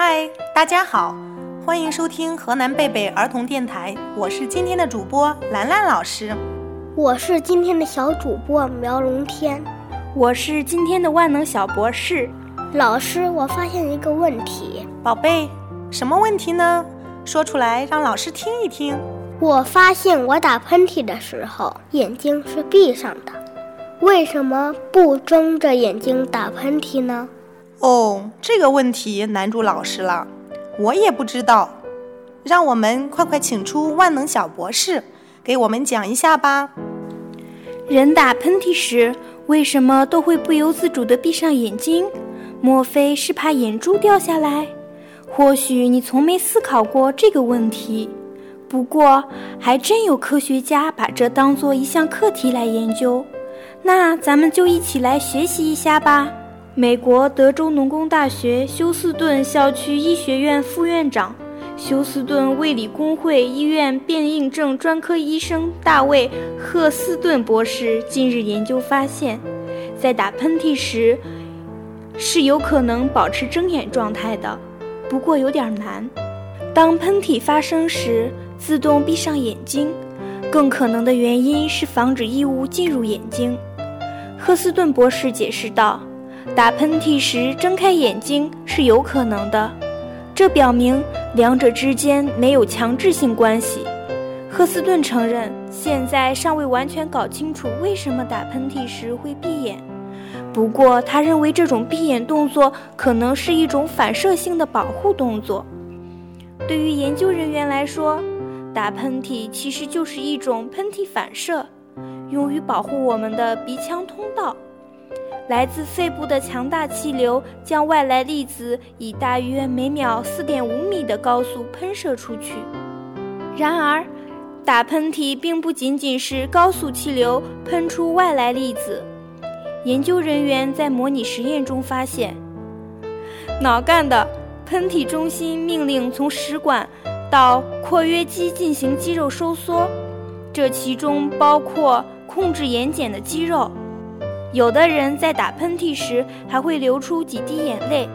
嗨，大家好，欢迎收听河南贝贝儿童电台，我是今天的主播兰兰老师。我是今天的小主播苗龙天，我是今天的万能小博士。老师，我发现一个问题，宝贝，什么问题呢？说出来让老师听一听。我发现我打喷嚏的时候眼睛是闭上的，为什么不睁着眼睛打喷嚏呢？哦，这个问题难住老师了，我也不知道。让我们快快请出万能小博士，给我们讲一下吧。人打喷嚏时，为什么都会不由自主地闭上眼睛？莫非是怕眼珠掉下来？或许你从没思考过这个问题。不过，还真有科学家把这当做一项课题来研究。那咱们就一起来学习一下吧。美国德州农工大学休斯顿校区医学院副院长、休斯顿卫理公会医院变应症专科医生大卫·赫斯顿博士近日研究发现，在打喷嚏时是有可能保持睁眼状态的，不过有点难。当喷嚏发生时，自动闭上眼睛，更可能的原因是防止异物进入眼睛。赫斯顿博士解释道。打喷嚏时睁开眼睛是有可能的，这表明两者之间没有强制性关系。赫斯顿承认，现在尚未完全搞清楚为什么打喷嚏时会闭眼，不过他认为这种闭眼动作可能是一种反射性的保护动作。对于研究人员来说，打喷嚏其实就是一种喷嚏反射，用于保护我们的鼻腔通道。来自肺部的强大气流将外来粒子以大约每秒四点五米的高速喷射出去。然而，打喷嚏并不仅仅是高速气流喷出外来粒子。研究人员在模拟实验中发现，脑干的喷嚏中心命令从食管到括约肌进行肌肉收缩，这其中包括控制眼睑的肌肉。有的人在打喷嚏时还会流出几滴眼泪。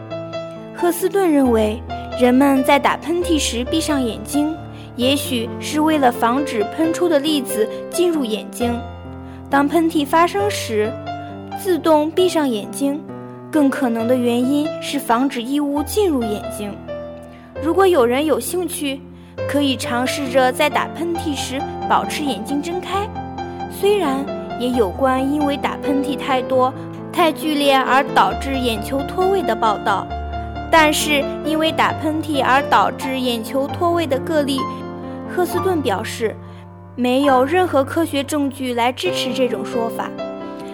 赫斯顿认为，人们在打喷嚏时闭上眼睛，也许是为了防止喷出的粒子进入眼睛。当喷嚏发生时，自动闭上眼睛，更可能的原因是防止异物进入眼睛。如果有人有兴趣，可以尝试着在打喷嚏时保持眼睛睁开，虽然。也有关因为打喷嚏太多、太剧烈而导致眼球脱位的报道，但是因为打喷嚏而导致眼球脱位的个例，赫斯顿表示，没有任何科学证据来支持这种说法。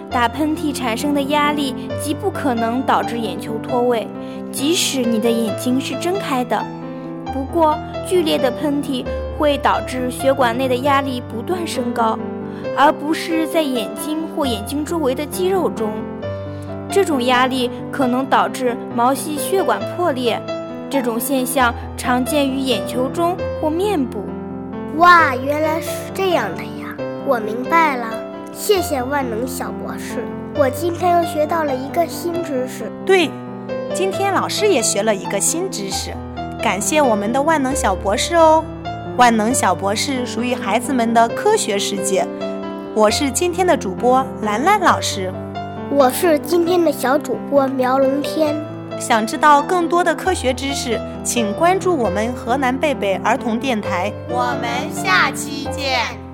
打喷嚏产生的压力极不可能导致眼球脱位，即使你的眼睛是睁开的。不过，剧烈的喷嚏会导致血管内的压力不断升高。而不是在眼睛或眼睛周围的肌肉中，这种压力可能导致毛细血管破裂。这种现象常见于眼球中或面部。哇，原来是这样的呀！我明白了，谢谢万能小博士。我今天又学到了一个新知识。对，今天老师也学了一个新知识，感谢我们的万能小博士哦。万能小博士属于孩子们的科学世界。我是今天的主播兰兰老师，我是今天的小主播苗龙天。想知道更多的科学知识，请关注我们河南贝贝儿童电台。我们下期见。